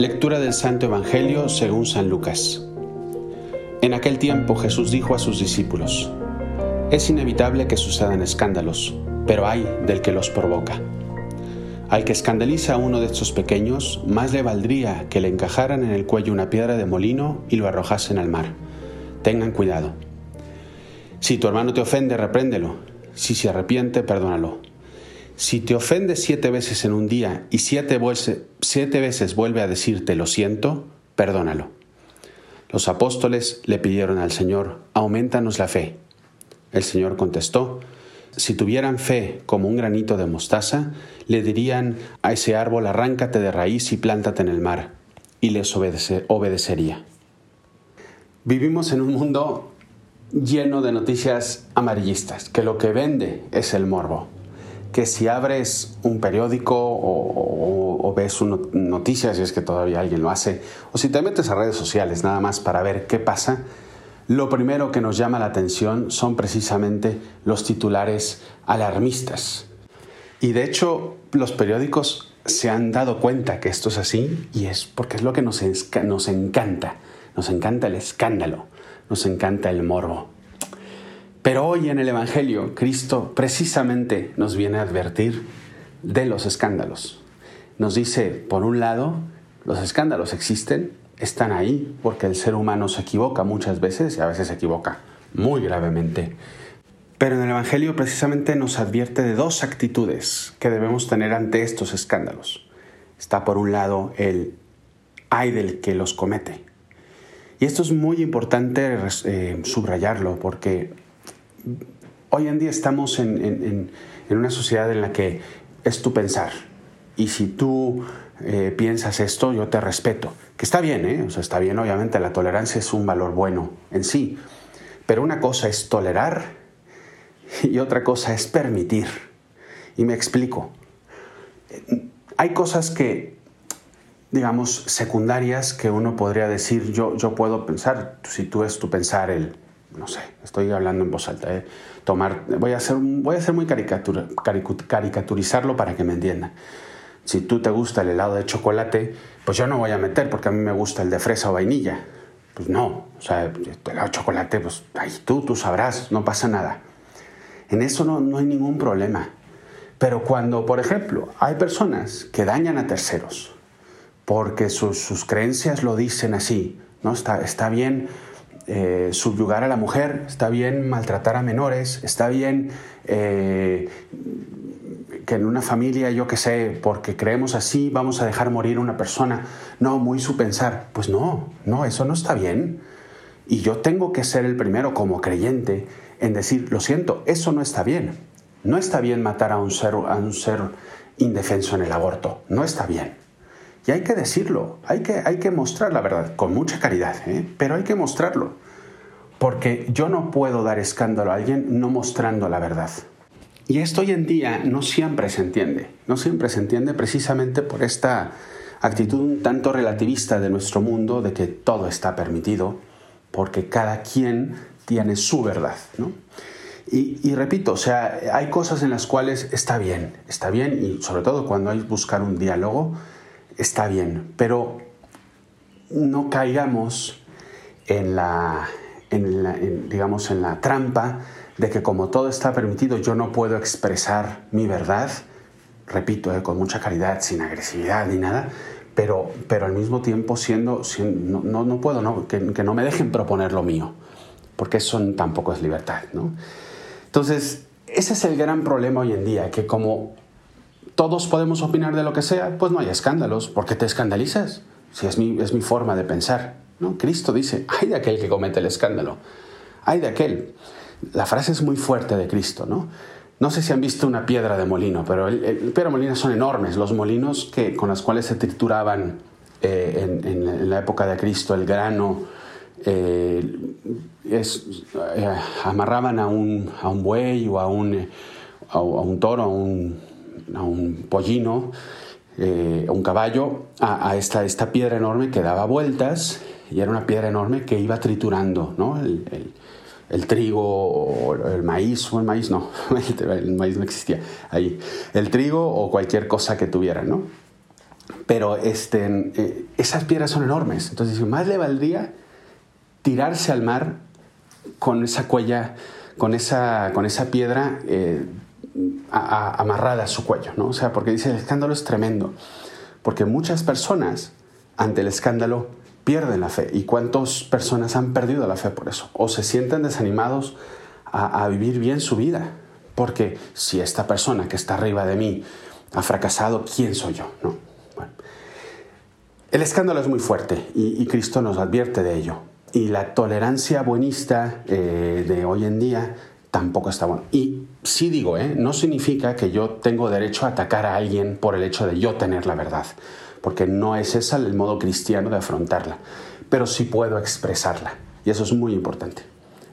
Lectura del Santo Evangelio según San Lucas. En aquel tiempo Jesús dijo a sus discípulos, Es inevitable que sucedan escándalos, pero hay del que los provoca. Al que escandaliza a uno de estos pequeños, más le valdría que le encajaran en el cuello una piedra de molino y lo arrojasen al mar. Tengan cuidado. Si tu hermano te ofende, repréndelo. Si se arrepiente, perdónalo. Si te ofende siete veces en un día y siete, siete veces vuelve a decirte lo siento, perdónalo. Los apóstoles le pidieron al Señor, aumentanos la fe. El Señor contestó, si tuvieran fe como un granito de mostaza, le dirían a ese árbol arráncate de raíz y plántate en el mar, y les obedecería. Vivimos en un mundo lleno de noticias amarillistas, que lo que vende es el morbo que si abres un periódico o, ves noticias, si es que todavía alguien lo hace, o si te metes a redes sociales nada más para ver qué pasa, lo primero que nos llama la atención son precisamente los titulares alarmistas. Y de hecho, los periódicos se han dado cuenta que esto es así y es porque es lo que nos, nos encanta. Nos encanta el escándalo, nos encanta el morbo. Pero hoy en el Evangelio, Cristo precisamente nos viene a advertir de los escándalos. Nos dice, por un lado, los escándalos existen, están ahí, porque el ser humano se equivoca muchas veces y a veces se equivoca muy gravemente. Pero en el Evangelio precisamente nos advierte de dos actitudes que debemos tener ante estos escándalos. Está por un lado el ay del que los comete. Y esto es muy importante eh, subrayarlo porque hoy en día estamos en, una sociedad en la que es tu pensar. Y si tú eh, piensas esto, yo te respeto. Que está bien, ¿eh? O sea, está bien, obviamente, la tolerancia es un valor bueno en sí. Pero una cosa es tolerar y otra cosa es permitir. Y me explico. Hay cosas que, digamos, secundarias que uno podría decir, yo, yo puedo pensar, si tú es tu pensar el, no sé, estoy hablando en voz alta, ¿eh? tomar, voy a hacer, voy a hacer muy caricatura, caricaturizarlo para que me entiendan. Si tú te gusta el helado de chocolate, pues yo no voy a meter porque a mí me gusta el de fresa o vainilla. Pues no, o sea, el helado de chocolate, pues ahí tú, tú sabrás, no pasa nada. En eso no, no hay ningún problema. Pero cuando, por ejemplo, hay personas que dañan a terceros porque sus, sus creencias lo dicen así, ¿no? Está, está bien eh, subyugar a la mujer, está bien maltratar a menores, está bien eh, que en una familia, yo qué sé, porque creemos así, vamos a dejar morir a una persona. No, muy su pensar. Pues no, no, eso no está bien. Y yo tengo que ser el primero como creyente en decir, lo siento, eso no está bien. No está bien matar a un ser, a un ser indefenso en el aborto. No está bien. Y hay que decirlo, hay que, hay que mostrar la verdad, con mucha caridad, ¿eh? pero hay que mostrarlo. Porque yo no puedo dar escándalo a alguien no mostrando la verdad. Y esto hoy en día no siempre se entiende, no siempre se entiende precisamente por esta actitud un tanto relativista de nuestro mundo de que todo está permitido, porque cada quien tiene su verdad. ¿no? Y, y, repito, o sea, hay cosas en las cuales está bien, está bien, y sobre todo cuando hay que buscar un diálogo, está bien, pero no caigamos en la, digamos, en la trampa de que como todo está permitido yo no puedo expresar mi verdad, repito, eh, con mucha caridad, sin agresividad ni nada, pero, pero al mismo tiempo siendo, no, no, puedo, ¿no? Que, no me dejen proponer lo mío, porque eso tampoco es libertad. ¿no? Entonces, ese es el gran problema hoy en día, que como todos podemos opinar de lo que sea, pues no hay escándalos. ¿Por qué te escandalizas? Si es mi, es mi forma de pensar. ¿No? Cristo dice, hay de aquel que comete el escándalo. Hay de aquel. La frase es muy fuerte de Cristo, ¿no? No sé si han visto una piedra de molino, pero el, piedra de molino son enormes. Los molinos que, con los cuales se trituraban eh, en, la época de Cristo el grano, eh, eh, amarraban a un, buey o a un, toro, a un, pollino, eh, a un caballo, a, esta, piedra enorme que daba vueltas y era una piedra enorme que iba triturando ¿no? el, el trigo o el maíz, o el maíz no, el maíz no existía ahí, el trigo o cualquier cosa que tuvieran, ¿no? Pero este, eh, esas piedras son enormes, entonces más le valdría tirarse al mar con esa cuella, con esa, con esa piedra eh, amarrada a su cuello, ¿no? O sea, porque dice, el escándalo es tremendo, porque muchas personas ante el escándalo pierden la fe. ¿Y cuántas personas han perdido la fe por eso? O se sienten desanimados a, vivir bien su vida. Porque si esta persona que está arriba de mí ha fracasado, ¿quién soy yo? ¿No? El escándalo es muy fuerte y, Cristo nos advierte de ello. Y la tolerancia buenista eh, de hoy en día tampoco está bueno. Y sí digo, ¿eh? no significa que yo tengo derecho a atacar a alguien por el hecho de yo tener la verdad porque no es ese el modo cristiano de afrontarla, pero sí puedo expresarla, y eso es muy importante.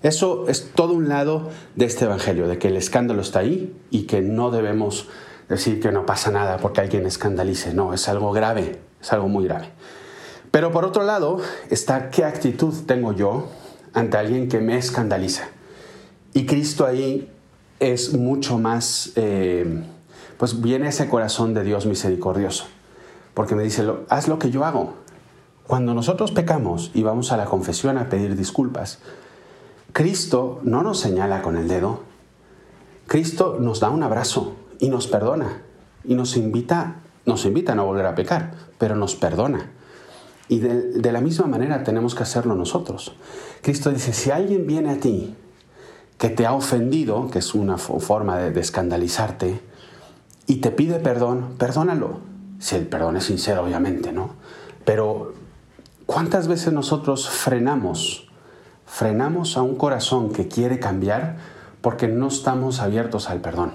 Eso es todo un lado de este Evangelio, de que el escándalo está ahí y que no debemos decir que no pasa nada porque alguien escandalice, no, es algo grave, es algo muy grave. Pero por otro lado está qué actitud tengo yo ante alguien que me escandaliza. Y Cristo ahí es mucho más, eh, pues viene ese corazón de Dios misericordioso porque me dice, haz lo que yo hago. Cuando nosotros pecamos y vamos a la confesión a pedir disculpas, Cristo no nos señala con el dedo. Cristo nos da un abrazo y nos perdona y nos invita, nos invita a no volver a pecar, pero nos perdona. Y de, la misma manera tenemos que hacerlo nosotros. Cristo dice, si alguien viene a ti que te ha ofendido, que es una forma de escandalizarte, y te pide perdón, perdónalo si el perdón es sincero, obviamente, ¿no? Pero ¿cuántas veces nosotros frenamos, frenamos a un corazón que quiere cambiar porque no estamos abiertos al perdón?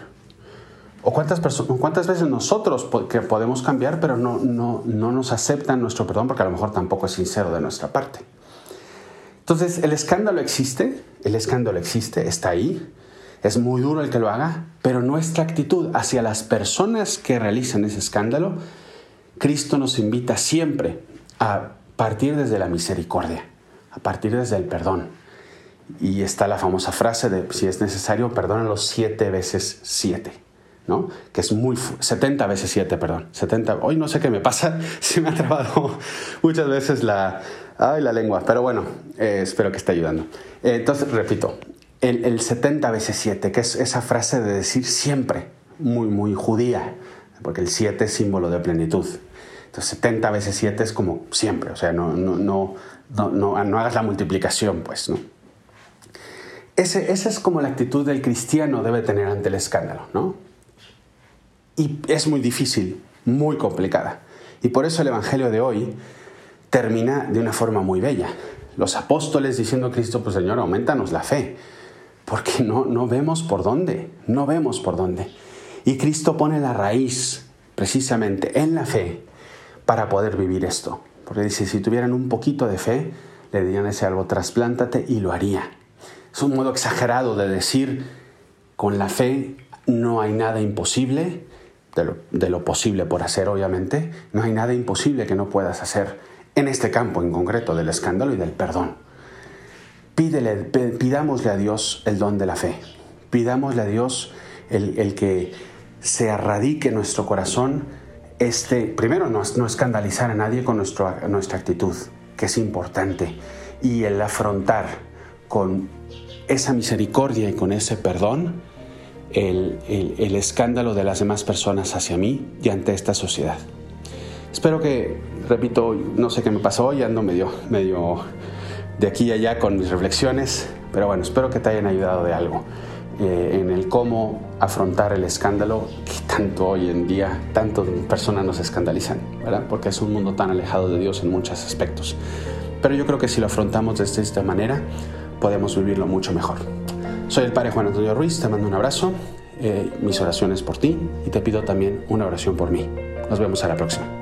¿O cuántas, cuántas veces nosotros que podemos cambiar pero no, no, no nos aceptan nuestro perdón porque a lo mejor tampoco es sincero de nuestra parte? Entonces, el escándalo existe, el escándalo existe, está ahí, es muy duro el que lo haga, pero nuestra actitud hacia las personas que realizan ese escándalo, Cristo nos invita siempre a partir desde la misericordia, a partir desde el perdón. Y está la famosa frase de, si es necesario, perdónalo siete veces siete. ¿no? Que es muy... 70 veces siete, perdón. 70... Hoy no sé qué me pasa, se me ha trabado muchas veces la, ay, la lengua, pero bueno, eh, espero que esté ayudando. Entonces, repito, el, 70 veces 7, que es esa frase de decir siempre, muy, muy judía, porque el 7 es símbolo de plenitud. Entonces 70 veces 7 es como siempre, o sea, no, no, no, no, hagas la multiplicación, pues, ¿no? Ese, esa es como la actitud del cristiano debe tener ante el escándalo, ¿no? Y es muy difícil, muy complicada. Y por eso el Evangelio de hoy termina de una forma muy bella. Los apóstoles diciendo a Cristo, pues Señor, aumentanos la fe porque no, no vemos por dónde, no vemos por dónde. Y Cristo pone la raíz precisamente en la fe para poder vivir esto. Porque dice, si tuvieran un poquito de fe, le dirían a ese algo, trasplántate y lo haría. Es un modo exagerado de decir, con la fe no hay nada imposible, de lo posible por hacer obviamente, no hay nada imposible que no puedas hacer en este campo en concreto del escándalo y del perdón. Pídele, pidámosle a Dios el don de la fe. Pidámosle a Dios el, que se erradique en nuestro corazón este, primero no, no escandalizar a nadie con nuestra actitud, que es importante, y el afrontar con esa misericordia y con ese perdón el, escándalo de las demás personas hacia mí y ante esta sociedad. Espero que, repito, no sé qué me pasó hoy, ando medio, medio de aquí y allá con mis reflexiones, pero bueno, espero que te hayan ayudado de algo eh, en el cómo afrontar el escándalo que tanto hoy en día, tanto personas nos escandalizan, ¿verdad? Porque es un mundo tan alejado de Dios en muchos aspectos. Pero yo creo que si lo afrontamos de esta manera, podemos vivirlo mucho mejor. Soy el Padre Juan Antonio Ruiz, te mando un abrazo, eh, mis oraciones por ti y te pido también una oración por mí. Nos vemos a la próxima.